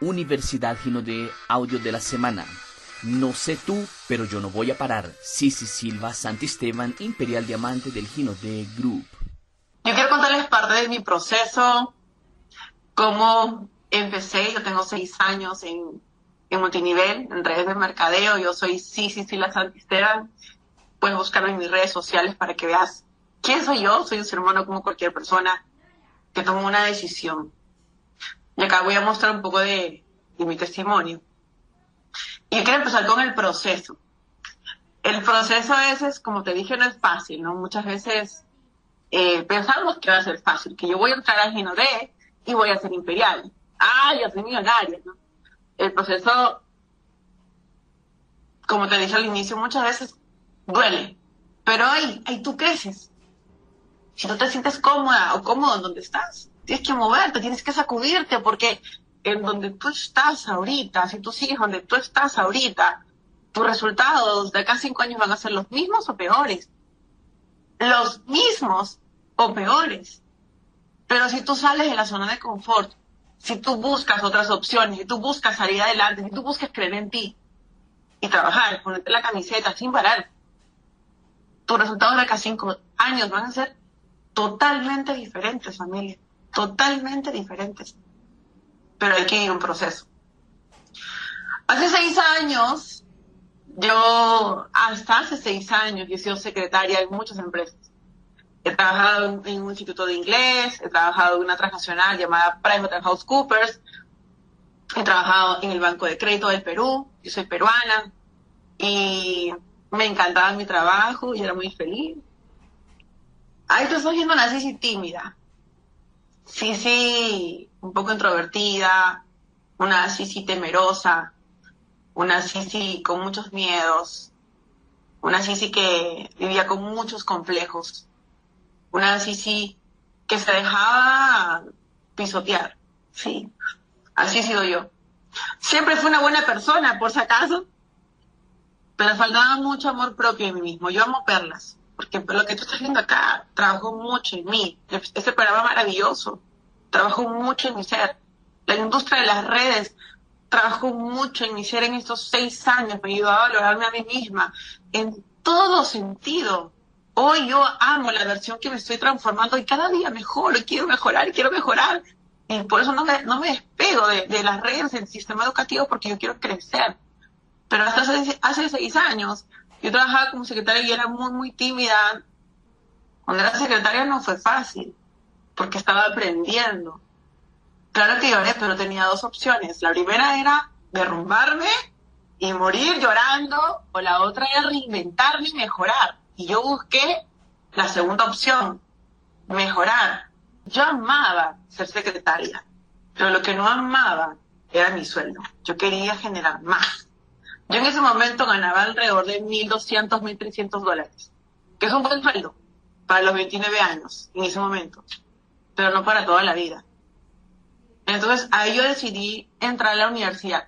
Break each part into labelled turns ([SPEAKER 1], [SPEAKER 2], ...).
[SPEAKER 1] Universidad Gino de Audio de la Semana. No sé tú, pero yo no voy a parar. Sisi Silva Santisteban, Imperial Diamante del Gino de Group.
[SPEAKER 2] Yo quiero contarles parte de mi proceso, cómo empecé. Yo tengo seis años en, en multinivel, en redes de mercadeo. Yo soy Sisi Silva Santisteban. Puedes buscarme en mis redes sociales para que veas quién soy yo. Soy un ser humano como cualquier persona que tomó una decisión. Y acá voy a mostrar un poco de, de mi testimonio. Y quiero empezar con el proceso. El proceso a veces, como te dije, no es fácil, ¿no? Muchas veces eh, pensamos que va a ser fácil, que yo voy a entrar a Ginodé y voy a ser imperial. Ah, yo soy millonaria, ¿no? El proceso, como te dije al inicio, muchas veces duele. Pero ahí, ahí tú creces. Si no te sientes cómoda o cómodo en donde estás, tienes que moverte, tienes que sacudirte, porque en donde tú estás ahorita, si tú sigues donde tú estás ahorita, tus resultados de acá cinco años van a ser los mismos o peores. Los mismos o peores. Pero si tú sales de la zona de confort, si tú buscas otras opciones, si tú buscas salir adelante, si tú buscas creer en ti y trabajar, ponerte la camiseta sin parar, tus resultados de acá cinco años van a ser totalmente diferentes, familia. Totalmente diferentes pero hay que ir un proceso. Hace seis años, yo, hasta hace seis años, yo he sido secretaria en muchas empresas. He trabajado en un instituto de inglés, he trabajado en una transnacional llamada PricewaterhouseCoopers, he trabajado en el Banco de Crédito del Perú, yo soy peruana, y me encantaba mi trabajo y era muy feliz. Ahí estoy siendo una Sisi tímida. Sí, un poco introvertida, una Sisi temerosa, una Sisi con muchos miedos, una Sisi que vivía con muchos complejos, una Sisi que se dejaba pisotear, sí, así he sido yo. Siempre fui una buena persona, por si acaso, pero faltaba mucho amor propio en mí mismo. Yo amo perlas, porque lo que tú estás viendo acá trabajó mucho en mí. Ese programa maravilloso trabajó mucho en mi ser. La industria de las redes trabajó mucho en mi ser en estos seis años, me ayudó a valorarme a mí misma en todo sentido. Hoy yo amo la versión que me estoy transformando y cada día mejoro y quiero mejorar y quiero mejorar. Y por eso no me, no me despego de, de las redes del sistema educativo porque yo quiero crecer. Pero hasta hace, hace seis años yo trabajaba como secretaria y era muy, muy tímida. Cuando era secretaria no fue fácil porque estaba aprendiendo. Claro que lloré, pero tenía dos opciones. La primera era derrumbarme y morir llorando, o la otra era reinventarme y mejorar. Y yo busqué la segunda opción, mejorar. Yo amaba ser secretaria, pero lo que no amaba era mi sueldo. Yo quería generar más. Yo en ese momento ganaba alrededor de 1.200, 1.300 dólares, que es un buen sueldo para los 29 años en ese momento pero no para toda la vida. Entonces ahí yo decidí entrar a la universidad.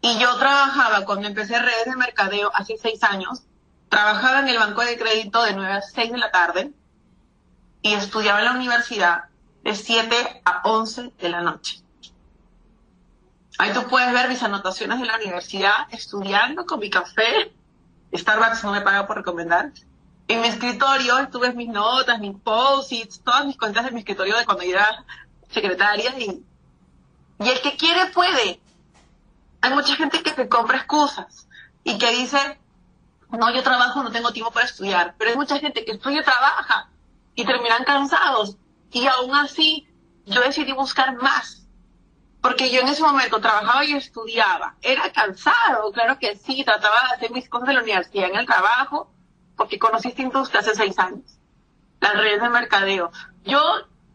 [SPEAKER 2] Y yo trabajaba, cuando empecé redes de mercadeo hace seis años, trabajaba en el banco de crédito de 9 a 6 de la tarde y estudiaba en la universidad de 7 a 11 de la noche. Ahí tú puedes ver mis anotaciones de la universidad estudiando con mi café. Starbucks no me paga por recomendar en mi escritorio, tú ves mis notas, mis post-its, todas mis cosas de mi escritorio de cuando era secretaria y, y el que quiere puede. Hay mucha gente que se compra excusas y que dice, no, yo trabajo, no tengo tiempo para estudiar, pero hay mucha gente que estudia trabaja y terminan cansados y aún así yo decidí buscar más. Porque yo en ese momento trabajaba y estudiaba. Era cansado, claro que sí, trataba de hacer mis cosas de la universidad en el trabajo, porque conocí esta industria hace seis años, las redes de mercadeo. Yo,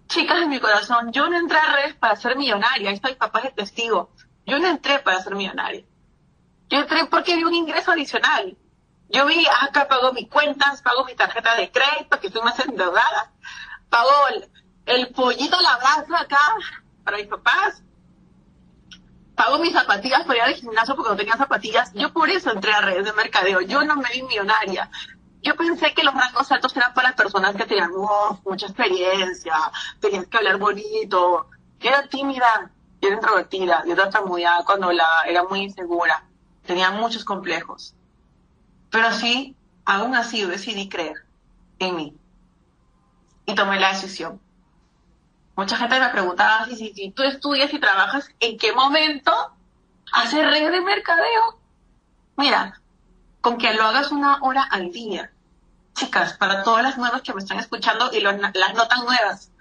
[SPEAKER 2] chicas de mi corazón, yo no entré a redes para ser millonaria, ahí está mi papá es testigo. Yo no entré para ser millonaria. Yo entré porque vi un ingreso adicional. Yo vi, acá pago mis cuentas, pago mi tarjeta de crédito, que estoy más endeudada, pago el, pollito a la brasa acá para mis papás, pago mis zapatillas para ir al gimnasio porque no tenía zapatillas. Yo por eso entré a redes de mercadeo. Yo no me vi millonaria yo pensé que los rangos altos eran para personas que tenían mucha experiencia, tenías que hablar bonito. Yo era tímida, yo era introvertida, yo tartamudeaba cuando hablaba, era muy insegura, tenía muchos complejos. Pero sí, aún así decidí creer en mí. Y tomé la decisión. Mucha gente me preguntaba si, si, tú estudias y trabajas, ¿en qué momento haces redes de mercadeo? Mira, con que lo hagas una hora al día. Chicas, para todas las nuevas que me están escuchando y las no tan nuevas,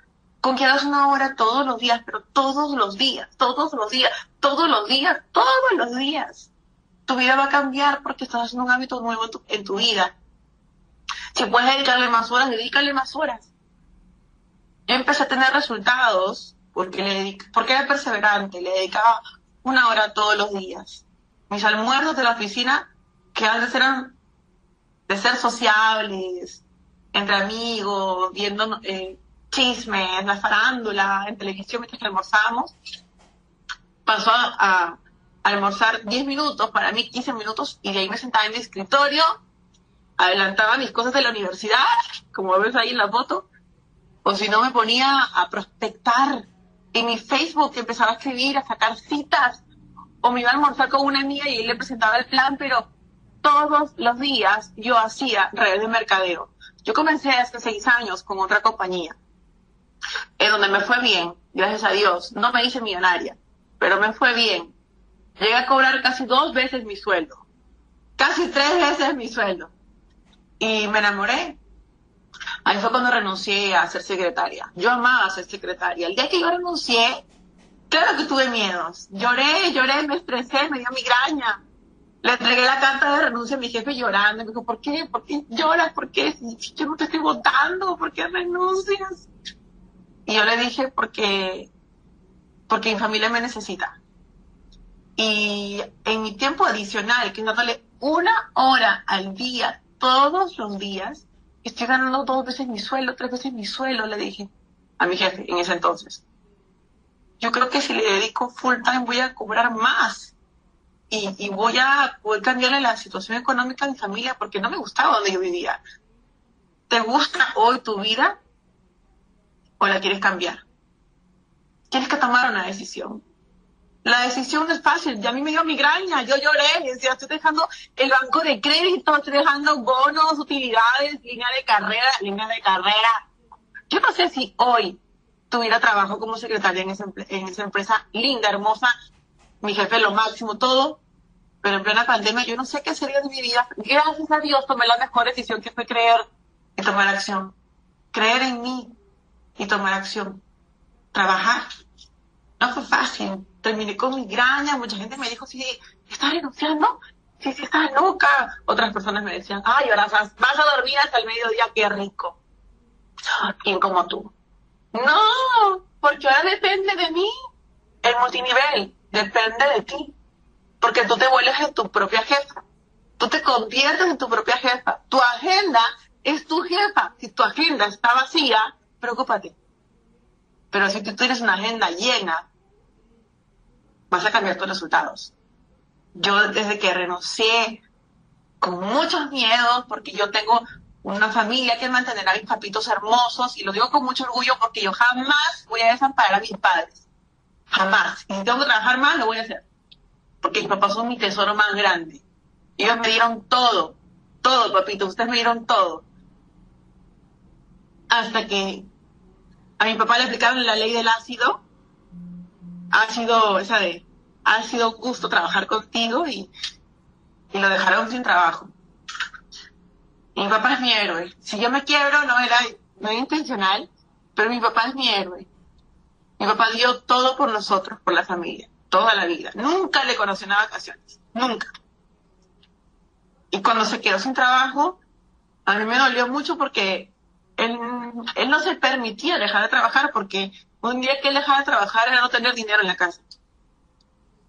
[SPEAKER 2] con que hagas una hora todos los días, pero todos los días, todos los días, todos los días, todos los días. Tu vida va a cambiar porque estás haciendo un hábito nuevo en tu, vida. Si puedes dedicarle más horas, dedícale más horas. Yo empecé a tener resultados porque, le porque era perseverante, le dedicaba una hora todos los días. Mis almuerzos de la oficina, que antes eran de ser sociables, entre amigos, viendo eh, chismes, la farándula, en televisión mientras almorzábamos, pasó a, almorzar 10 minutos, para mí 15 minutos, y de ahí me sentaba en mi escritorio, adelantaba mis cosas de la universidad, como ves ahí en la foto, o si no me ponía a prospectar en mi Facebook, empezaba a escribir, a sacar citas, o me iba a almorzar con una amiga y él le presentaba el plan, pero todos los días yo hacía redes de mercadeo. Yo comencé hace seis años con otra compañía en donde me fue bien, gracias a Dios. No me hice millonaria, pero me fue bien. Llegué a cobrar casi dos veces mi sueldo, casi tres veces mi sueldo. Y me enamoré. Ahí fue cuando renuncié a ser secretaria. Yo amaba ser secretaria. El día que yo renuncié, claro que tuve miedos. Lloré, lloré, me estresé, me dio migraña. Le entregué la carta de renuncia a mi jefe llorando. Me dijo, ¿por qué? ¿Por qué lloras? ¿Por qué? Yo no te estoy votando. ¿Por qué renuncias? Y yo le dije porque, porque mi familia me necesita. Y en mi tiempo adicional, que es dándole una hora al día, todos los días, estoy ganando dos veces mi sueldo, tres veces mi sueldo, le dije a mi jefe en ese entonces. Yo creo que si le dedico full time voy a cobrar más. Y, y voy a poder cambiarle la situación económica de mi familia porque no me gustaba donde yo vivía. ¿Te gusta hoy tu vida? o la quieres cambiar. Tienes que tomar una decisión. La decisión no es fácil. Ya a mí me dio migraña, yo lloré, decía, estoy dejando el banco de crédito, estoy dejando bonos, utilidades, línea de carrera, línea de carrera. Yo no sé si hoy tuviera trabajo como secretaria en esa, en esa empresa linda, hermosa, mi jefe lo máximo, todo, pero en plena pandemia yo no sé qué sería de mi vida. Gracias a Dios tomé la mejor decisión que fue creer y tomar acción. Creer en mí, y tomar acción. Trabajar. No fue fácil. Terminé con migraña. Mucha gente me dijo, sí, ¿estás renunciando? Sí, sí, estás loca. Otras personas me decían, ay, ahora vas, a dormir hasta el mediodía, qué rico. ¿Quién como tú? No, porque ahora depende de mí. El multinivel depende de ti. Porque tú te vuelves en tu propia jefa. Tú te conviertes en tu propia jefa. Tu agenda es tu jefa. Si tu agenda está vacía, preocúpate. Pero si tú tienes una agenda llena, vas a cambiar tus resultados. Yo desde que renuncié con muchos miedos, porque yo tengo una familia que mantener a mis papitos hermosos, y lo digo con mucho orgullo porque yo jamás voy a desamparar a mis padres. Jamás. Y si tengo que trabajar más, lo voy a hacer. Porque mis papás son mi tesoro más grande. Ellos me dieron todo. Todo, papito. Ustedes me dieron todo hasta que a mi papá le aplicaron la ley del ácido. Ha sido esa de, ha sido gusto trabajar contigo y, y lo dejaron sin trabajo. Mi papá es mi héroe. Si yo me quiebro, no era, no era intencional, pero mi papá es mi héroe. Mi papá dio todo por nosotros, por la familia, toda la vida. Nunca le conocí en vacaciones, nunca. Y cuando se quedó sin trabajo, a mí me dolió mucho porque él, no se permitía dejar de trabajar porque un día que él dejaba de trabajar era no tener dinero en la casa.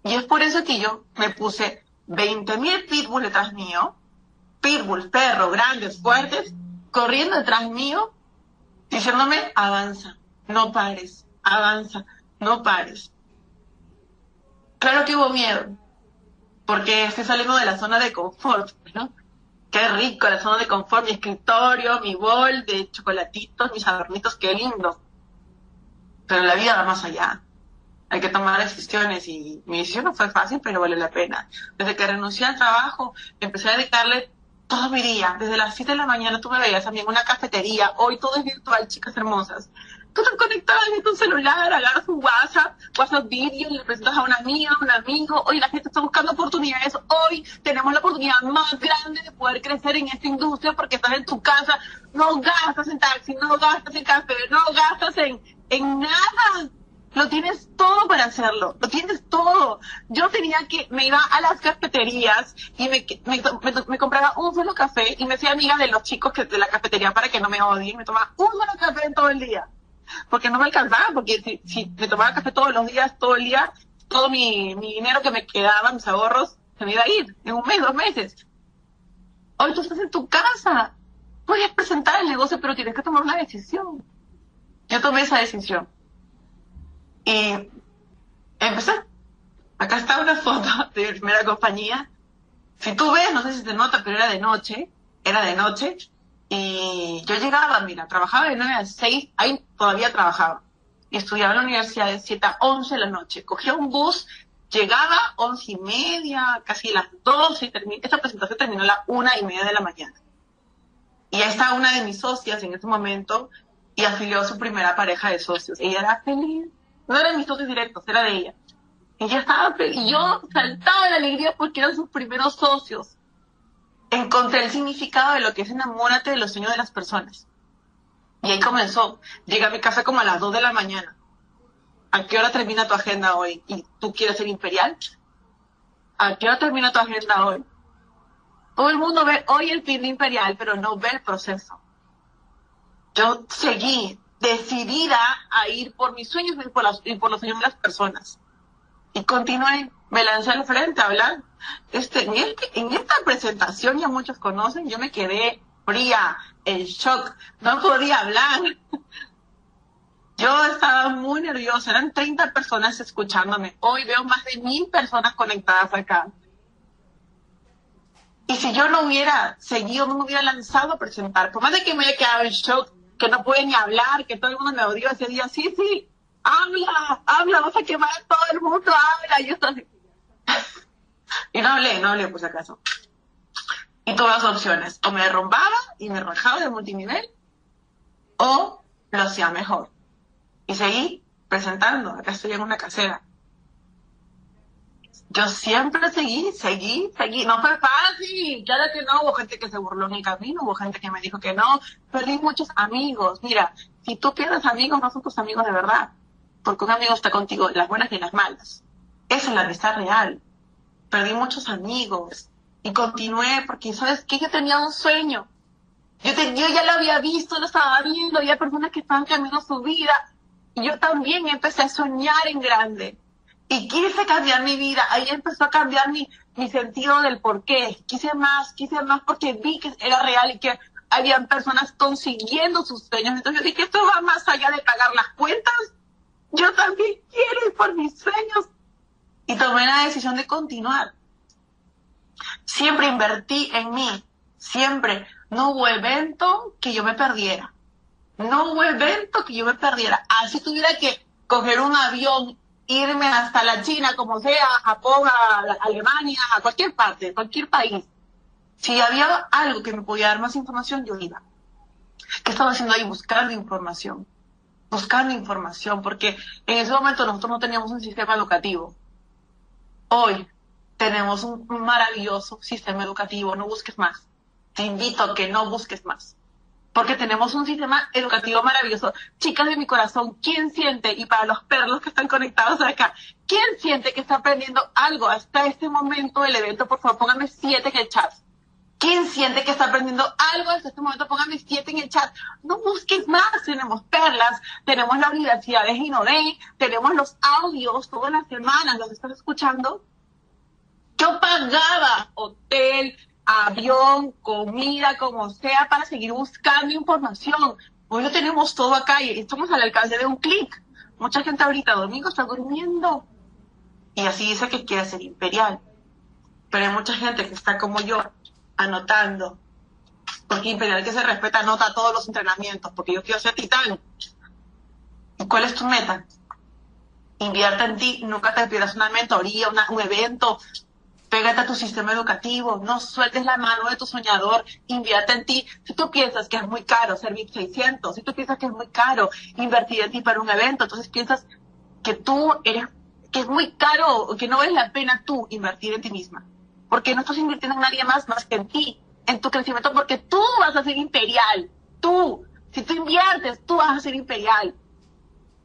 [SPEAKER 2] Y es por eso que yo me puse 20 mil pitbulls detrás mío, pitbulls, perros grandes, fuertes, corriendo detrás mío, diciéndome, avanza, no pares, avanza, no pares. Claro que hubo miedo, porque estoy saliendo de la zona de confort, ¿no? Qué rico la zona de confort, mi escritorio, mi bol de chocolatitos, mis adornitos, qué lindo. Pero la vida va más allá. hay que tomar decisiones y mi decisión no fue fácil, pero vale la pena. Desde que renuncié al trabajo, empecé a dedicarle todo mi día. Desde las 7 de la mañana tú me veías también en una cafetería. Hoy todo es virtual, chicas hermosas. Tú te conectabas en tu celular, agarras un WhatsApp, WhatsApp video, le presentas a una amiga, a un amigo. Hoy la gente está buscando oportunidades. Hoy tenemos la oportunidad más grande de poder crecer en esta industria porque estás en tu casa. No gastas en taxi, no gastas en café, no gastas en, en nada lo tienes todo para hacerlo, lo tienes todo. Yo tenía que, me iba a las cafeterías y me, me, compraba un solo café y me hacía amiga de los chicos que, de la cafetería para que no me odien. Me tomaba un solo café todo el día. Porque no me alcanzaba, porque si, me tomaba café todos los días, todo el día, todo mi, mi dinero que me quedaba, mis ahorros, se me iba a ir en un mes, dos meses. Hoy tú estás en tu casa. Puedes presentar el negocio, pero tienes que tomar una decisión. Yo tomé esa decisión. Y empecé. Acá está una foto de mi primera compañía. Si tú ves, no sé si te nota, pero era de noche. Era de noche. Y yo llegaba, mira, trabajaba de 9 a 6, ahí todavía trabajaba. Estudiaba en la universidad de 7 a 11 de la noche. Cogía un bus, llegaba 11 y media, casi las 12. Y esta presentación terminó a las 1 y media de la mañana. Y ahí estaba una de mis socias en ese momento y afilió a su primera pareja de socios. Ella era feliz no eran mis socios directos, era de ella. Ella estaba, y yo saltaba de alegría porque eran sus primeros socios. Encontré el significado de lo que es enamórate de los sueños de las personas. Y ahí comenzó. Llegué a mi casa como a las 2 de la mañana. ¿A qué hora termina tu agenda hoy? ¿Y tú quieres ser imperial? ¿A qué hora termina tu agenda hoy? Todo el mundo ve hoy el fin de imperial, pero no ve el proceso. Yo seguí decidida a ir por mis sueños y por, los, por los sueños de las personas. Y continué, me lancé al frente a hablar. Este, en, este, en esta presentación ya muchos conocen, yo me quedé fría, en shock, no podía hablar. Yo estaba muy nerviosa, eran 30 personas escuchándome. Hoy veo más de mil personas conectadas acá. Y si yo no hubiera seguido, no me hubiera lanzado a presentar, por más de que me haya quedado en shock, que no pude ni hablar, que todo el mundo me odió ese día. Sí, sí, habla, habla, vas a quemar todo el mundo, habla. Y yo estaba así. Y no hablé, no hablé por si acaso. Y todas las opciones. O me derrumbaba y me rajaba de multinivel, o lo hacía mejor. Y seguí presentando. Acá estoy en una casera yo siempre seguí, seguí, seguí. No fue fácil, claro que no. Hubo gente que se burló en el camino, hubo gente que me dijo que no. Perdí muchos amigos. Mira, si tú pierdes amigos, no son tus amigos de verdad. Porque un amigo está contigo las buenas y las malas. Esa es la amistad real. Perdí muchos amigos. Y continué porque, ¿sabes qué? Yo tenía un sueño. Yo, yo ya lo había visto, lo estaba viendo. Había personas que estaban cambiando su vida. Y yo también empecé a soñar en grande y quise cambiar mi vida. Ahí empezó a cambiar mi, mi sentido del por qué. Quise más, quise más porque vi que era real y que habían personas consiguiendo sus sueños. Entonces yo dije, esto va más allá de pagar las cuentas. Yo también quiero ir por mis sueños. Y tomé la decisión de continuar. Siempre invertí en mí. Siempre. No hubo evento que yo me perdiera. No hubo evento que yo me perdiera. Así tuviera que coger un avión irme hasta la China, como sea, Japón, a Alemania, a cualquier parte, cualquier país. Si había algo que me podía dar más información, yo iba. ¿Qué estaba haciendo ahí? Buscando información. Buscando información, porque en ese momento nosotros no teníamos un sistema educativo. Hoy tenemos un maravilloso sistema educativo, no busques más. Te invito a que no busques más porque tenemos un sistema educativo maravilloso. Chicas de mi corazón, ¿quién siente, y para los perros que están conectados acá, quién siente que está aprendiendo algo hasta este momento del evento? Por favor, póngame siete en el chat. ¿Quién siente que está aprendiendo algo hasta este momento? Póngame siete en el chat. No busques más. Tenemos perlas, tenemos la Universidad de Ginodé, tenemos los audios todas las semanas, los estás escuchando. Yo pagaba hotel, avión, comida, como sea, para seguir buscando información. Hoy lo tenemos todo acá y estamos al alcance de un clic. Mucha gente ahorita domingo está durmiendo y así dice que quiere ser imperial. Pero hay mucha gente que está como yo, anotando. Porque imperial que se respeta anota todos los entrenamientos, porque yo quiero ser titán. ¿Y cuál es tu meta? invierte en ti, nunca te pierdas una mentoría, un evento, pégate a tu sistema educativo, no sueltes la mano de tu soñador, invierte en ti. Si tú piensas que es muy caro servir 600, si tú piensas que es muy caro invertir en ti para un evento, entonces piensas que tú eres, que es muy caro, que no vale la pena tú invertir en ti misma. Porque no estás invirtiendo en nadie más más que en ti, en tu crecimiento, porque tú vas a ser imperial. Tú, si tú inviertes, tú vas a ser imperial.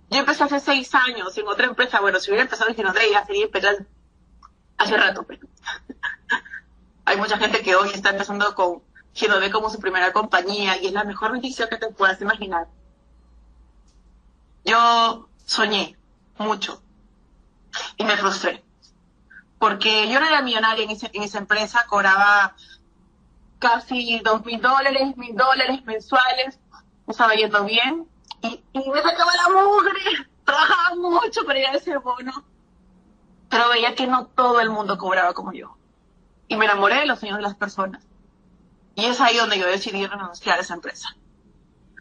[SPEAKER 2] Yo empecé hace seis años en otra empresa, bueno, si hubiera empezado en Ginodre ya sería imperial hace rato, pero hay mucha gente que hoy está empezando con Ginodre como su primera compañía y es la mejor noticia que te puedas imaginar. Yo soñé mucho y me frustré porque yo no era millonaria en, en esa empresa, cobraba casi dos mil dólares, mil dólares mensuales, me estaba yendo bien y, me sacaba la mugre, trabajaba mucho para ir a ese bono, pero veía que no todo el mundo cobraba como yo. Y me enamoré de los sueños de las personas. Y es ahí donde yo decidí renunciar a esa empresa.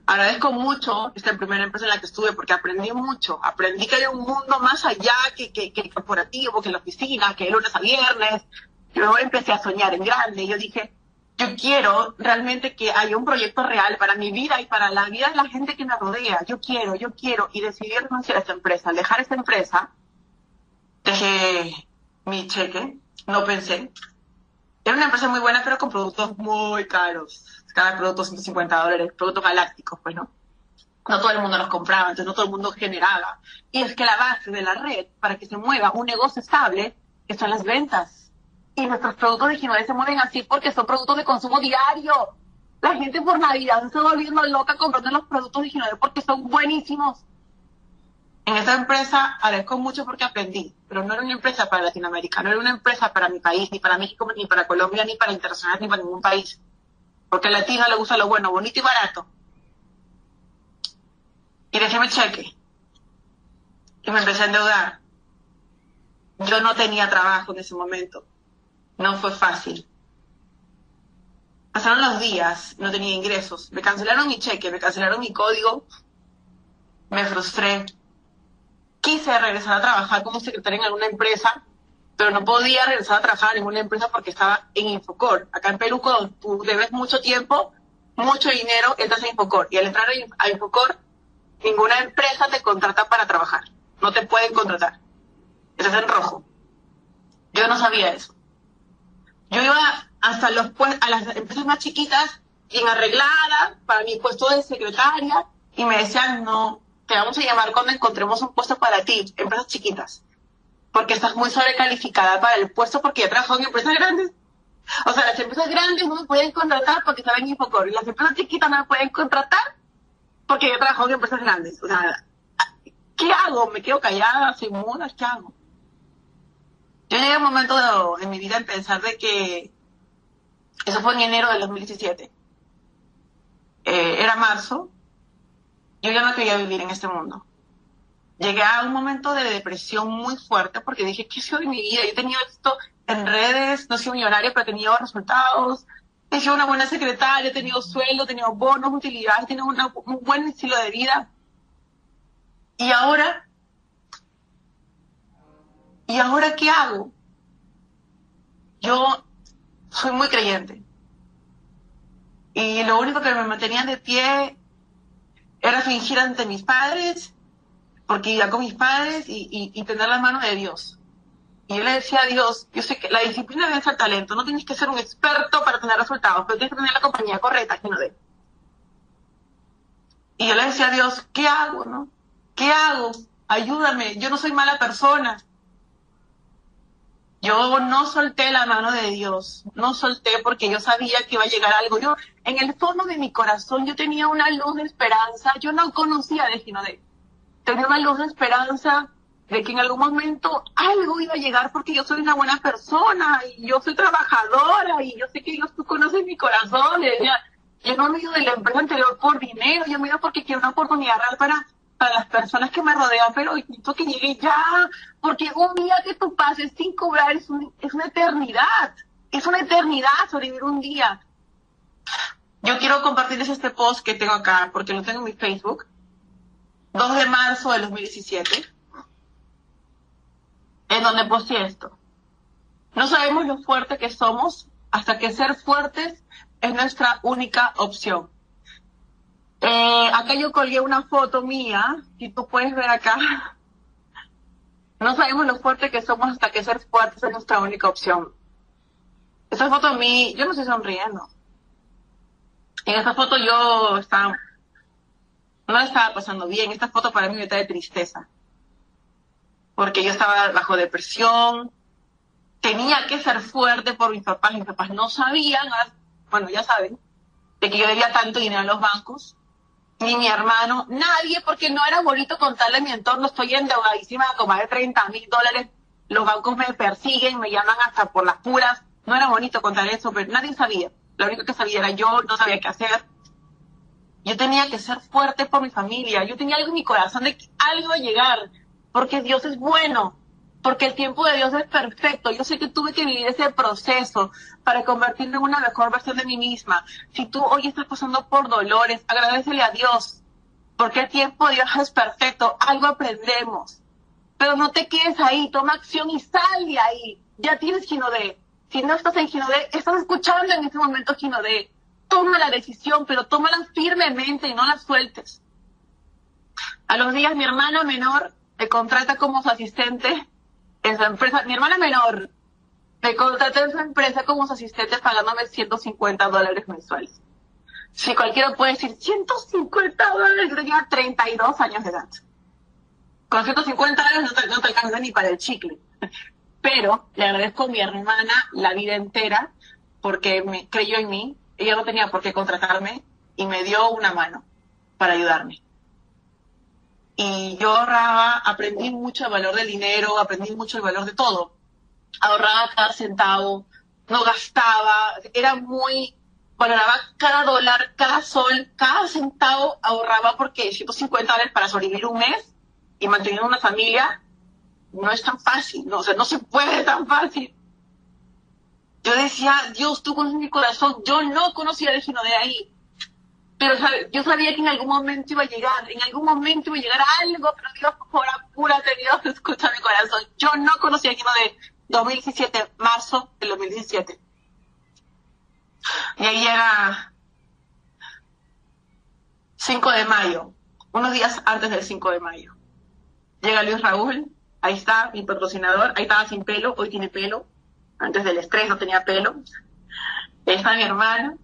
[SPEAKER 2] Agradezco mucho esta primera empresa en la que estuve porque aprendí mucho. Aprendí que hay un mundo más allá que, que, que el corporativo, que la oficina, que el lunes a viernes. Yo empecé a soñar en grande. Yo dije, yo quiero realmente que haya un proyecto real para mi vida y para la vida de la gente que me rodea. Yo quiero, yo quiero. Y decidí renunciar a esta empresa. Dejar esta empresa, dejé mi cheque. No pensé. Era una empresa muy buena, pero con productos muy caros. Cada producto 150 dólares, productos galácticos, pues no. No todo el mundo los compraba, entonces no todo el mundo generaba. Y es que la base de la red, para que se mueva un negocio estable, son las ventas y nuestros productos de se mueven así porque son productos de consumo diario. La gente por Navidad se está volviendo loca comprando los productos de porque son buenísimos. En esta empresa agradezco mucho porque aprendí, pero no era una empresa para Latinoamérica, no era una empresa para mi país, ni para México, ni para Colombia, ni para internacional, ni para ningún país. Porque al latino le gusta lo bueno, bonito y barato. Y dejé mi cheque. Y me empecé a endeudar. Yo no tenía trabajo en ese momento no fue fácil. Pasaron los días, no tenía ingresos. Me cancelaron mi cheque, me cancelaron mi código. Me frustré. Quise regresar a trabajar como secretaria en alguna empresa, pero no podía regresar a trabajar en ninguna empresa porque estaba en Infocor. Acá en Perú, cuando tú debes mucho tiempo, mucho dinero, entras en Infocor. Y al entrar a Infocor, ninguna empresa te contrata para trabajar. No te pueden contratar. Estás en rojo. Yo no sabía eso. Yo iba hasta los a las empresas más chiquitas, bien arregladas, para mi puesto de secretaria, y me decían, no, te vamos a llamar cuando encontremos un puesto para ti, empresas chiquitas, porque estás muy sobrecalificada para el puesto porque ya trabajo en empresas grandes. O sea, las empresas grandes no me pueden contratar porque saben Infocor, y las empresas chiquitas no me pueden contratar porque yo trabajo en empresas grandes. O sea, ¿qué hago? ¿Me quedo callada, soy muda? ¿Qué hago? Yo llegué a un momento en mi vida en pensar de que eso fue en enero del 2017. Eh, era marzo. Yo ya no quería vivir en este mundo. Llegué a un momento de depresión muy fuerte porque dije, ¿qué ha sido de mi vida? Yo he tenido esto en redes, no he sido millonaria, pero he tenido resultados. He sido una buena secretaria, he tenido sueldo, he tenido bonos, utilidades, he tenido un buen estilo de vida. Y ahora ¿Y ahora qué hago? Yo soy muy creyente. Y lo único que me mantenía de pie era fingir ante mis padres, porque iba con mis padres y, tener la mano de Dios. Y yo le decía a Dios, yo sé que la disciplina debe ser talento, no tienes que ser un experto para tener resultados, pero tienes que tener la compañía correcta que no. Y yo le decía a Dios, ¿qué hago, no? ¿Qué hago? Ayúdame, yo no soy mala persona. Yo no solté la mano de Dios, no solté porque yo sabía que iba a llegar algo. Yo, en el fondo de mi corazón, yo tenía una luz de esperanza. Yo no conocía de de Tenía una luz de esperanza de que en algún momento algo iba a llegar porque yo soy una buena persona y yo soy trabajadora y yo sé que Dios tú conoces mi corazón. yo no me ido de la empresa anterior por dinero, yo me ido porque quiero una oportunidad real para para las personas que me rodean, pero necesito que llegue ya, porque un día que tú pases sin cobrar es, es una eternidad, es una eternidad sobrevivir un día. Yo quiero compartirles este post que tengo acá, porque lo tengo en mi Facebook, 2 de marzo del 2017. en donde posteé esto. No sabemos lo fuerte que somos hasta que ser fuertes es nuestra única opción. Eh, acá yo colgué una foto mía, y tú puedes ver acá. No sabemos lo fuerte que somos hasta que ser fuertes es nuestra única opción. Esa foto a mí, yo no estoy sonriendo. En esta foto yo estaba, no estaba pasando bien. Esta foto para mí me trae tristeza. Porque yo estaba bajo depresión. Tenía que ser fuerte por mis papás. Mis papás no sabían, bueno, ya saben, de que yo debía tanto dinero a los bancos. Ni mi hermano, nadie, porque no era bonito contarle a mi entorno. Estoy endeudadísima con más de 30 mil dólares. Los bancos me persiguen, me llaman hasta por las puras. No era bonito contar eso, pero nadie sabía. Lo único que sabía era yo, no sabía qué hacer. Yo tenía que ser fuerte por mi familia. Yo tenía algo en mi corazón de que algo a llegar, porque Dios es bueno, porque el tiempo de Dios es perfecto. Yo sé que tuve que vivir ese proceso para convertirme en una mejor versión de mí misma. Si tú hoy estás pasando por dolores, agradecele a Dios, porque el tiempo de Dios es perfecto. Algo aprendemos. Pero no te quedes ahí, toma acción y sal de ahí. Ya tienes de si no estás en Ginodé, estás escuchando en este momento Ginodé. Toma la decisión, pero tómala firmemente y no la sueltes. A los días mi hermana menor me contrata como su asistente en su empresa. Mi hermana menor me contrata en su empresa como su asistente pagándome 150 dólares mensuales. Si cualquiera puede decir 150 dólares, yo tenía 32 años de edad. Con 150 dólares no te, no te alcanza ni para el chicle pero le agradezco a mi hermana la vida entera porque me creyó en mí, ella no tenía por qué contratarme y me dio una mano para ayudarme. Y yo ahorraba, aprendí mucho el valor del dinero, aprendí mucho el valor de todo. Ahorraba cada centavo, no gastaba, era muy, valoraba cada dólar, cada sol, cada centavo ahorraba porque 150 dólares para sobrevivir un mes y mantener una familia no es tan fácil, no, o no se puede tan fácil. Yo decía, Dios, tú conoces mi corazón, yo no conocía el Gino de ahí, pero yo sabía que en algún momento iba a llegar, en algún momento iba a llegar algo, pero Dios, por apúrate, Dios, escucha mi corazón. Yo no conocía el de 2017, marzo del 2017. Y ahí llega 5 de mayo, unos días antes del 5 de mayo. Llega Luis Raúl, Ahí está mi patrocinador, ahí estaba sin pelo, hoy tiene pelo. Antes del estrés no tenía pelo. Está mi hermana.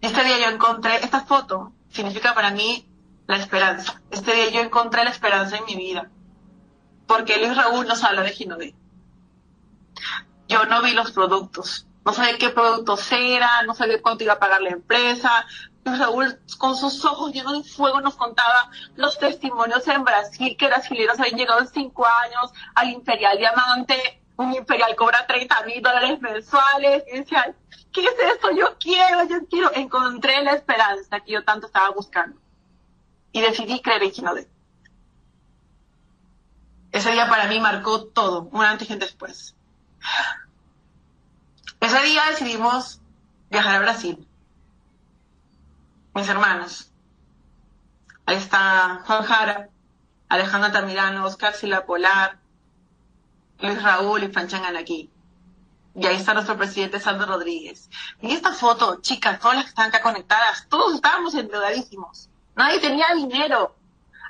[SPEAKER 2] Este día yo encontré, esta foto significa para mí la esperanza. Este día yo encontré la esperanza en mi vida. Porque Luis Raúl nos habla de Ginodé. Yo no vi los productos. No sabía qué productos eran, no sabía cuánto iba a pagar la empresa, Raúl con sus ojos llenos de fuego nos contaba los testimonios en Brasil, que brasileños habían llegado en cinco años al Imperial Diamante, un Imperial cobra 30 mil dólares mensuales, y decía, ¿qué es esto? Yo quiero, yo quiero. Encontré la esperanza que yo tanto estaba buscando. Y decidí creer en Ginode. Ese día para mí marcó todo, un antes y un después. Ese día decidimos viajar a Brasil mis hermanos. Ahí está Juan Jara, Alejandra Tamirano, Oscar Sila Polar, Luis Raúl y Fanchan aquí. Y ahí está nuestro presidente Sandro Rodríguez. En esta foto, chicas, todas las que están acá conectadas, todos estábamos endeudadísimos. Nadie tenía dinero.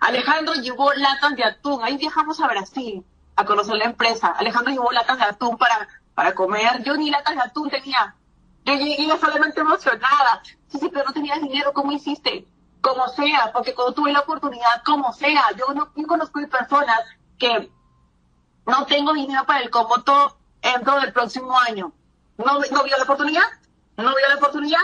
[SPEAKER 2] Alejandro llevó latas de atún. Ahí viajamos a Brasil a conocer la empresa. Alejandro llevó latas de atún para, para comer. Yo ni latas de atún tenía. Yo llegué solamente emocionada. Sí, sí, pero no tenías dinero, ¿cómo hiciste? Como sea, porque cuando tuve la oportunidad, como sea. Yo no yo conozco personas que no tengo dinero para el comoto dentro del próximo año. No, no vio la oportunidad, no vio la oportunidad,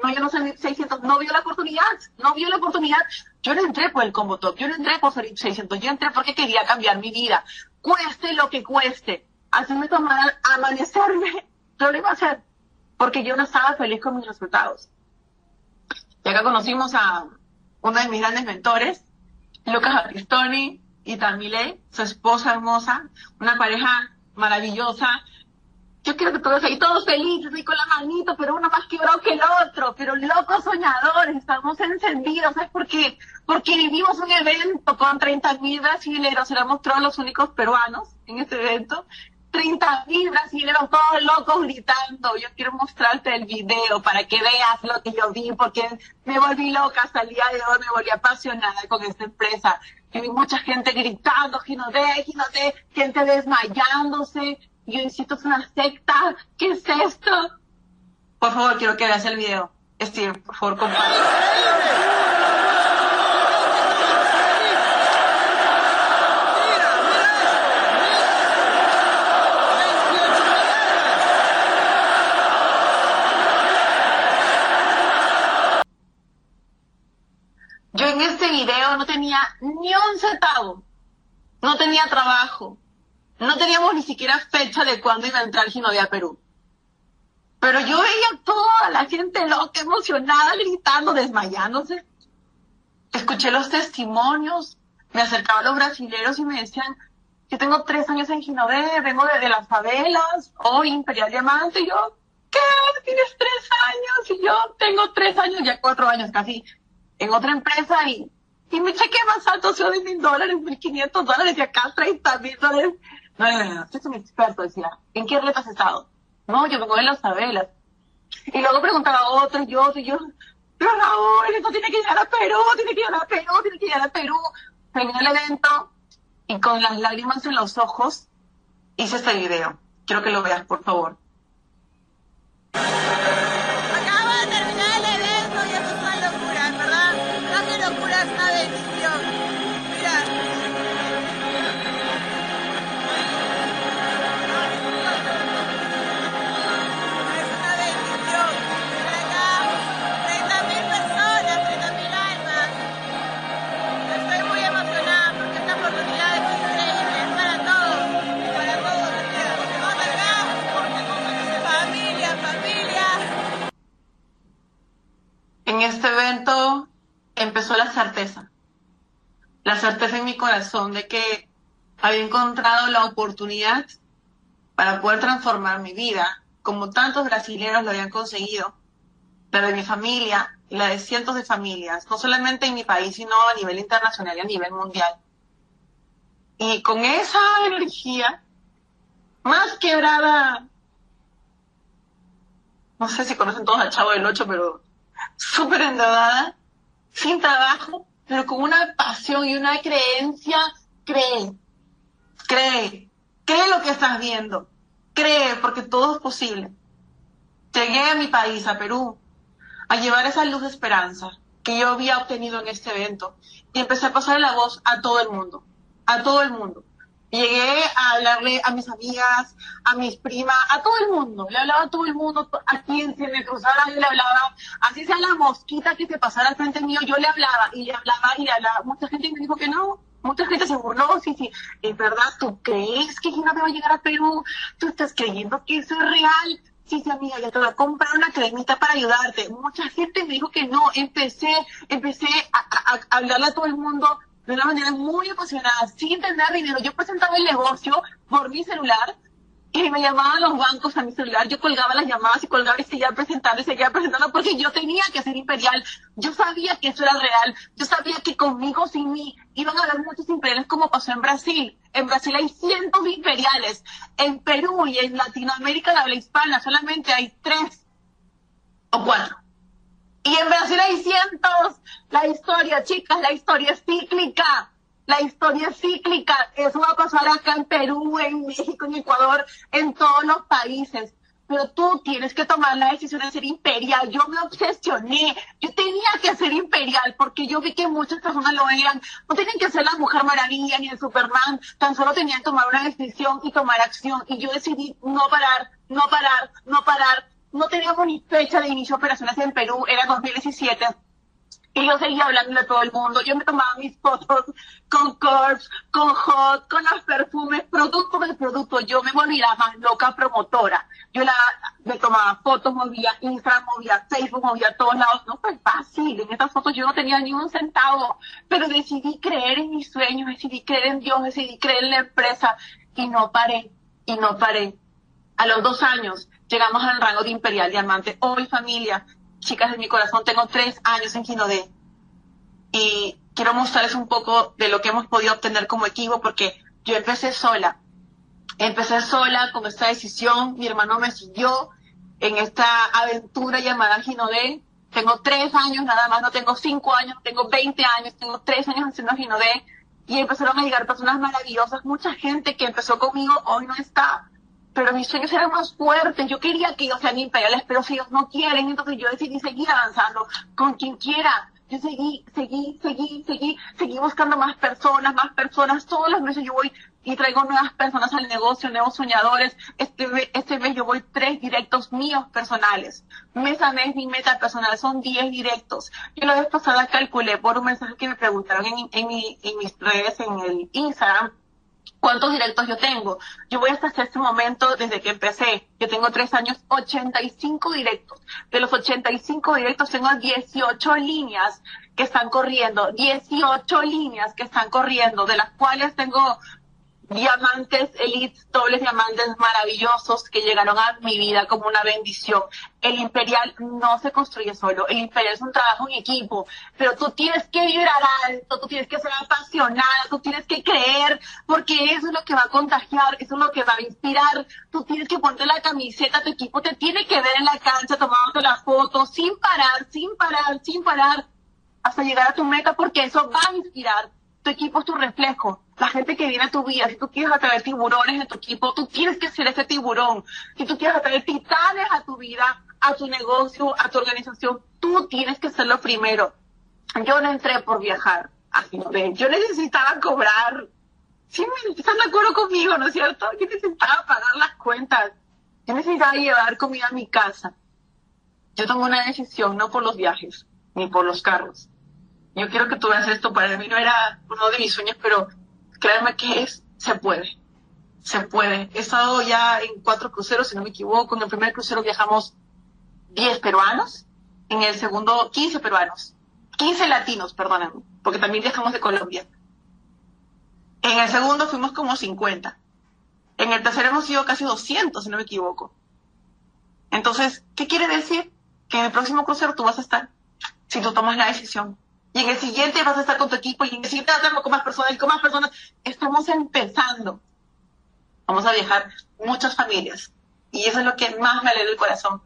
[SPEAKER 2] no, yo no sé 600, no vio la oportunidad, no vio la oportunidad. Yo no entré por el combo yo no entré por 600, yo entré porque quería cambiar mi vida. Cueste lo que cueste. Hacerme tomar, amanecerme, yo lo iba a hacer porque yo no estaba feliz con mis resultados. Y acá conocimos a uno de mis grandes mentores, Lucas Battistoni y Tamile, su esposa hermosa, una pareja maravillosa. yo quiero que todos ahí todos felices y con la manito, pero uno más quebrado que el otro, pero locos soñadores, estamos encendidos, ¿sabes por qué? Porque vivimos un evento con 30 mil brasileños, éramos todos los únicos peruanos en este evento, 30 mil brasileños todos locos gritando, yo quiero mostrarte el video para que veas lo que yo vi, porque me volví loca hasta el día de hoy, me volví apasionada con esta empresa, que vi mucha gente gritando, Ginodé, Ginodé, gente desmayándose, yo insisto, es una secta. ¿Qué es esto? Por favor, quiero que veas el video. Steve, por favor, comparte. Yo en este video no tenía ni un centavo. No tenía trabajo. No teníamos ni siquiera fecha de cuándo iba a entrar Ginodé a Perú. Pero yo veía toda la gente loca, emocionada, gritando, desmayándose. Escuché los testimonios, me acercaban los brasileros y me decían, yo tengo tres años en Ginodé, vengo de, las favelas, hoy Imperial Diamante, y yo, ¿qué? ¿Tienes tres años? Y yo tengo tres años, ya cuatro años casi, en otra empresa y, y mi cheque más alto ha sido de mil dólares, mil quinientos dólares y acá treinta mil dólares. No, no, no, es un experto, decía. ¿En qué red has estado? No, yo vengo de las favelas. Y luego preguntaba a otro y otro y yo, pero Raúl, esto tiene que llegar a Perú, tiene que llegar a Perú, tiene que llegar a Perú. Terminé el evento y con las lágrimas en los ojos hice este video. Quiero que lo veas, por favor. La certeza, la certeza en mi corazón de que había encontrado la oportunidad para poder transformar mi vida, como tantos brasileños lo habían conseguido, la de mi familia y la de cientos de familias, no solamente en mi país, sino a nivel internacional y a nivel mundial. Y con esa energía, más quebrada, no sé si conocen todos al Chavo del Ocho, pero súper endeudada, sin trabajo, pero con una pasión y una creencia, cree, cree, cree lo que estás viendo, cree, porque todo es posible. Llegué a mi país, a Perú, a llevar esa luz de esperanza que yo había obtenido en este evento y empecé a pasar la voz a todo el mundo, a todo el mundo. Llegué a hablarle a mis amigas, a mis primas, a todo el mundo. Le hablaba a todo el mundo, a quien se me cruzara, yo le hablaba. Así sea la mosquita que se pasara al frente mío, yo le hablaba y le hablaba y le hablaba. Mucha gente me dijo que no. Mucha gente se burló, sí, sí. Es verdad, ¿tú crees que Gina me va a llegar a Perú? ¿Tú estás creyendo que eso es real? Sí, sí, amiga, ya te voy a comprar una cremita para ayudarte. Mucha gente me dijo que no. Empecé, empecé a hablarle a todo el mundo de una manera muy apasionada, sin tener dinero. Yo presentaba el negocio por mi celular y me llamaban los bancos a mi celular. Yo colgaba las llamadas y colgaba y seguía presentando y seguía presentando porque yo tenía que ser imperial. Yo sabía que eso era real. Yo sabía que conmigo, sin mí, iban a haber muchos imperiales como pasó en Brasil. En Brasil hay cientos de imperiales. En Perú y en Latinoamérica, la habla hispana, solamente hay tres o cuatro. Y en Brasil hay cientos. La historia, chicas, la historia es cíclica. La historia es cíclica. Eso va a pasar acá en Perú, en México, en Ecuador, en todos los países. Pero tú tienes que tomar la decisión de ser imperial. Yo me obsesioné. Yo tenía que ser imperial porque yo vi que muchas personas lo eran. No tenían que ser la Mujer Maravilla ni el Superman. Tan solo tenían que tomar una decisión y tomar acción. Y yo decidí no parar, no parar, no parar no teníamos ni fecha de inicio de operaciones en Perú, era 2017. Y yo seguía hablando de todo el mundo. Yo me tomaba mis fotos con Corps, con Hot, con los perfumes, producto de producto. Yo me volví la más loca promotora. Yo la, me tomaba fotos, movía Instagram, movía Facebook, movía todos lados. No fue fácil. En estas fotos yo no tenía ni un centavo. Pero decidí creer en mis sueños, decidí creer en Dios, decidí creer en la empresa. Y no paré, y no paré A los dos años llegamos al rango de Imperial Diamante. Hoy familia, chicas de mi corazón, tengo tres años en Ginodé. Y quiero mostrarles un poco de lo que hemos podido obtener como equipo porque yo empecé sola. Empecé sola con esta decisión. Mi hermano me siguió en esta aventura llamada Ginodé. Tengo tres años nada más, no tengo cinco años, tengo 20 años, tengo tres años haciendo Ginodé. Y empezaron a llegar personas maravillosas. Mucha gente que empezó conmigo hoy no está pero mis sueños eran más fuertes. Yo quería que ellos sean imperiales, pero si ellos no quieren, entonces yo decidí seguir avanzando con quien quiera. Yo seguí, seguí, seguí, seguí, seguí buscando más personas, más personas. Todos los meses yo voy y traigo nuevas personas al negocio, nuevos soñadores. Este, este mes yo voy tres directos míos personales. Mes a mes mi meta personal son diez directos. Yo la vez pasada calculé por un mensaje que me preguntaron en mis redes, en el Instagram, ¿Cuántos directos yo tengo? Yo voy hasta este momento, desde que empecé, yo tengo tres años, 85 directos. De los 85 directos tengo 18 líneas que están corriendo, 18 líneas que están corriendo, de las cuales tengo diamantes elites, dobles diamantes maravillosos que llegaron a mi vida como una bendición. El imperial no se construye solo, el imperial es un trabajo en equipo, pero tú tienes que vibrar alto, tú tienes que ser apasionada, tú tienes que creer, porque eso es lo que va a contagiar, eso es lo que va a inspirar, tú tienes que ponerte la camiseta, tu equipo te tiene que ver en la cancha tomándote la foto, sin parar, sin parar, sin parar, hasta llegar a tu meta, porque eso va a inspirar tu equipo es tu reflejo. La gente que viene a tu vida, si tú quieres atraer tiburones en tu equipo, tú tienes que ser ese tiburón. Si tú quieres atraer titanes a tu vida, a tu negocio, a tu organización, tú tienes que ser lo primero. Yo no entré por viajar así Yo necesitaba cobrar. Sí, están de acuerdo conmigo, ¿no es cierto? Yo necesitaba pagar las cuentas. Yo necesitaba llevar comida a mi casa. Yo tomé una decisión, no por los viajes, ni por los carros yo quiero que tú veas esto, para mí no era uno de mis sueños, pero créanme que es, se puede, se puede. He estado ya en cuatro cruceros, si no me equivoco, en el primer crucero viajamos 10 peruanos, en el segundo 15 peruanos, 15 latinos, perdónenme, porque también viajamos de Colombia. En el segundo fuimos como 50. En el tercero hemos sido casi 200, si no me equivoco. Entonces, ¿qué quiere decir? Que en el próximo crucero tú vas a estar, si tú tomas la decisión y en el siguiente vas a estar con tu equipo y en el siguiente vas a estar con más personas y con más personas. Estamos empezando. Vamos a viajar muchas familias. Y eso es lo que más me alegra el corazón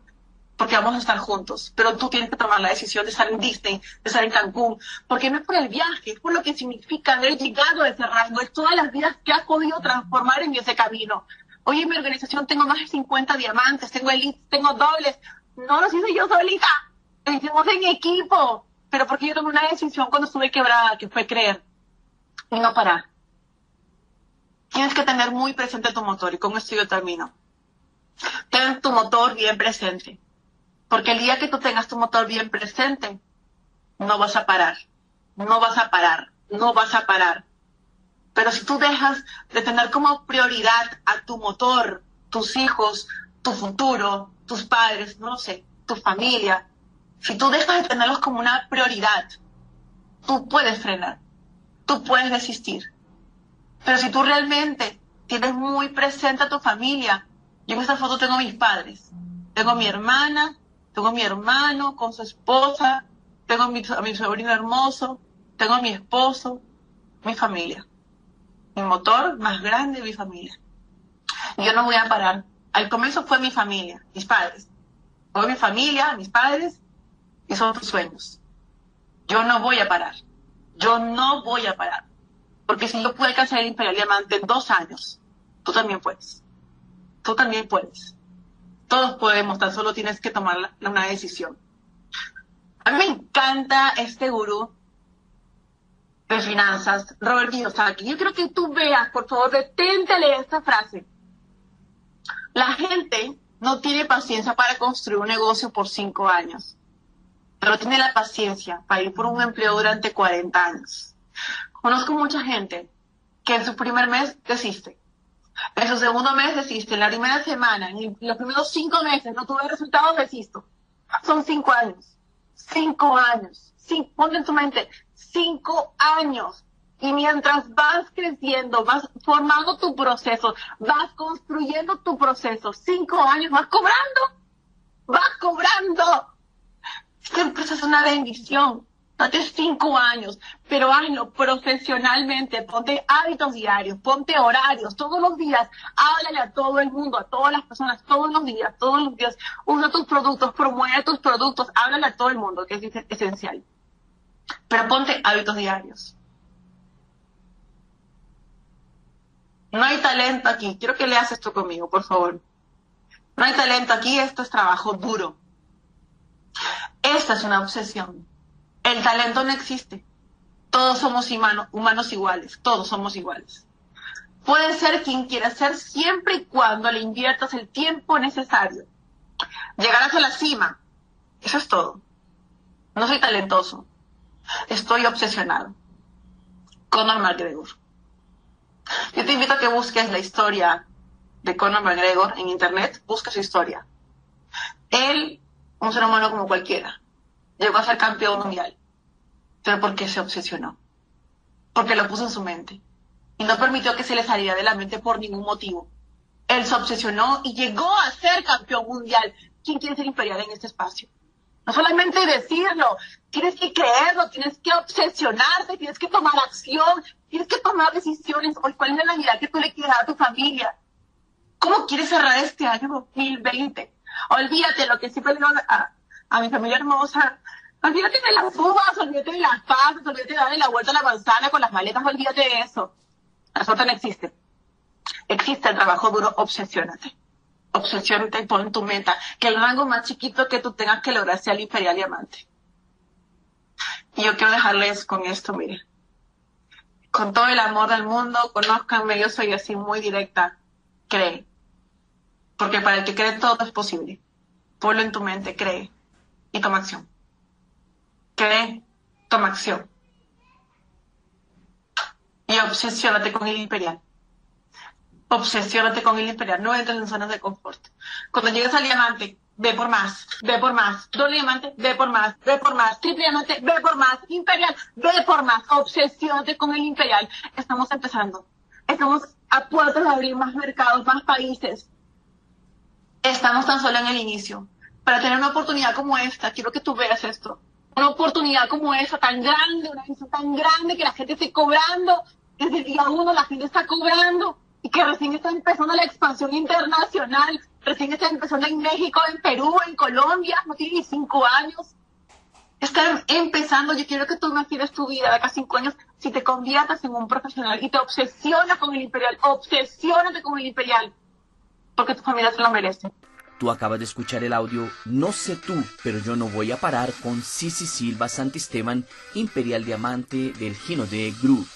[SPEAKER 2] porque vamos a estar juntos, pero tú tienes que tomar la decisión de estar en Disney, de estar en Cancún, porque no es por el viaje, es por lo que significa haber llegado a ese rango, es todas las vidas que has podido transformar en ese camino. Hoy en mi organización tengo más de 50 diamantes, tengo elites, tengo dobles, no los hice yo solita, lo hicimos en equipo, pero porque yo tomé una decisión cuando estuve quebrada, que fue creer y no parar. Tienes que tener muy presente tu motor, y con esto yo termino. Ten tu motor bien presente, porque el día que tú tengas tu motor bien presente, no vas a parar, no vas a parar, no vas a parar. Pero si tú dejas de tener como prioridad a tu motor, tus hijos, tu futuro, tus padres, no sé, tu familia, si tú dejas de tenerlos como una prioridad, tú puedes frenar, tú puedes desistir. Pero si tú realmente tienes muy presente a tu familia, yo en esta foto tengo a mis padres, tengo a mi hermana, tengo a mi hermano con su esposa, tengo a mi, sobrino hermoso, tengo a mi esposo, mi familia. Mi motor más grande, mi familia. Yo no voy a parar. Al comienzo fue mi familia, mis padres. Fue mi familia, mis padres, y son tus sueños. Yo no voy a parar. Yo no voy a parar. Porque si yo puedo alcanzar el Imperial Diamante en dos años, tú también puedes. Tú también puedes. Todos podemos, tan solo tienes que tomar una decisión. A mí me encanta este gurú de finanzas, Robert Kiyosaki. Yo quiero que tú veas, por favor, leer esta frase. La gente no tiene paciencia para construir un negocio por cinco años pero tiene la paciencia para ir por un empleo durante 40 años. Conozco mucha gente que en su primer mes desiste. En su segundo mes desiste. En la primera semana, en los primeros cinco meses no tuve resultados, desisto. Son cinco años. Cinco años. Cinco, ponte en tu mente, cinco años. Y mientras vas creciendo, vas formando tu proceso, vas construyendo tu proceso, cinco años vas cobrando, vas cobrando. Proceso es una bendición. Date cinco años, pero hazlo profesionalmente, ponte hábitos diarios, ponte horarios, todos los días, háblale a todo el mundo, a todas las personas, todos los días, todos los días, usa tus productos, promueve tus productos, háblale a todo el mundo, que es esencial. Pero ponte hábitos diarios. No hay talento aquí. Quiero que leas esto conmigo, por favor. No hay talento aquí, esto es trabajo duro. Esta es una obsesión. El talento no existe. Todos somos humanos, iguales, todos somos iguales. Puedes ser quien quieras ser siempre y cuando le inviertas el tiempo necesario. Llegarás a la cima. Eso es todo. No soy talentoso. Estoy obsesionado. Conor McGregor. Yo te invito a que busques la historia de Conor McGregor en internet. Busca su historia. Él, un ser humano como cualquiera, llegó a ser campeón mundial. Pero porque se obsesionó. Porque lo puso en su mente. Y no permitió que se le saliera de la mente por ningún motivo. Él se obsesionó y llegó a ser campeón mundial. ¿Quién quiere ser imperial en este espacio? No solamente decirlo, tienes que creerlo, tienes que obsesionarte, tienes que tomar acción, tienes que tomar decisiones. Hoy, ¿cuál es la vida que tú le quieres dar a tu familia? ¿Cómo quieres cerrar este año 2020? Olvídate lo que siempre le a, a mi familia hermosa, Olvídate de las uvas, olvídate de las pasas, olvídate de darle la vuelta a la manzana con las maletas, olvídate de eso. La suerte no existe. Existe el trabajo duro, obsesiónate. Obsesiónate y pon tu meta que el rango más chiquito que tú tengas que lograr sea el imperial diamante. Y yo quiero dejarles con esto, miren. Con todo el amor del mundo, conozcanme, yo soy así muy directa. Cree. Porque para el que cree todo es posible. Ponlo en tu mente, cree. Y toma acción cree, toma acción. Y obsesiónate con el imperial. Obsesiónate con el imperial. No entres en zonas de confort. Cuando llegues al diamante, ve por más, ve por más. Doble diamante, ve por más, ve por más. Triple diamante, ve por más. Imperial, ve por más. Obsesiónate con el imperial. Estamos empezando. Estamos a puertas de abrir más mercados, más países. Estamos tan solo en el inicio. Para tener una oportunidad como esta, quiero que tú veas esto. Una oportunidad como esa, tan grande, una visión tan grande que la gente esté cobrando, desde el día uno la gente está cobrando y que recién está empezando la expansión internacional, recién está empezando en México, en Perú, en Colombia, no tiene ni cinco años. Está empezando, yo quiero que tú imagines tu vida de acá cinco años. Si te conviertas en un profesional y te obsesionas con el imperial, obsesiónate con el imperial, porque tu familia se lo merece.
[SPEAKER 1] Tú acabas de escuchar el audio No sé tú, pero yo no voy a parar con Sisi Silva Santisteban, Imperial Diamante del Gino de Group.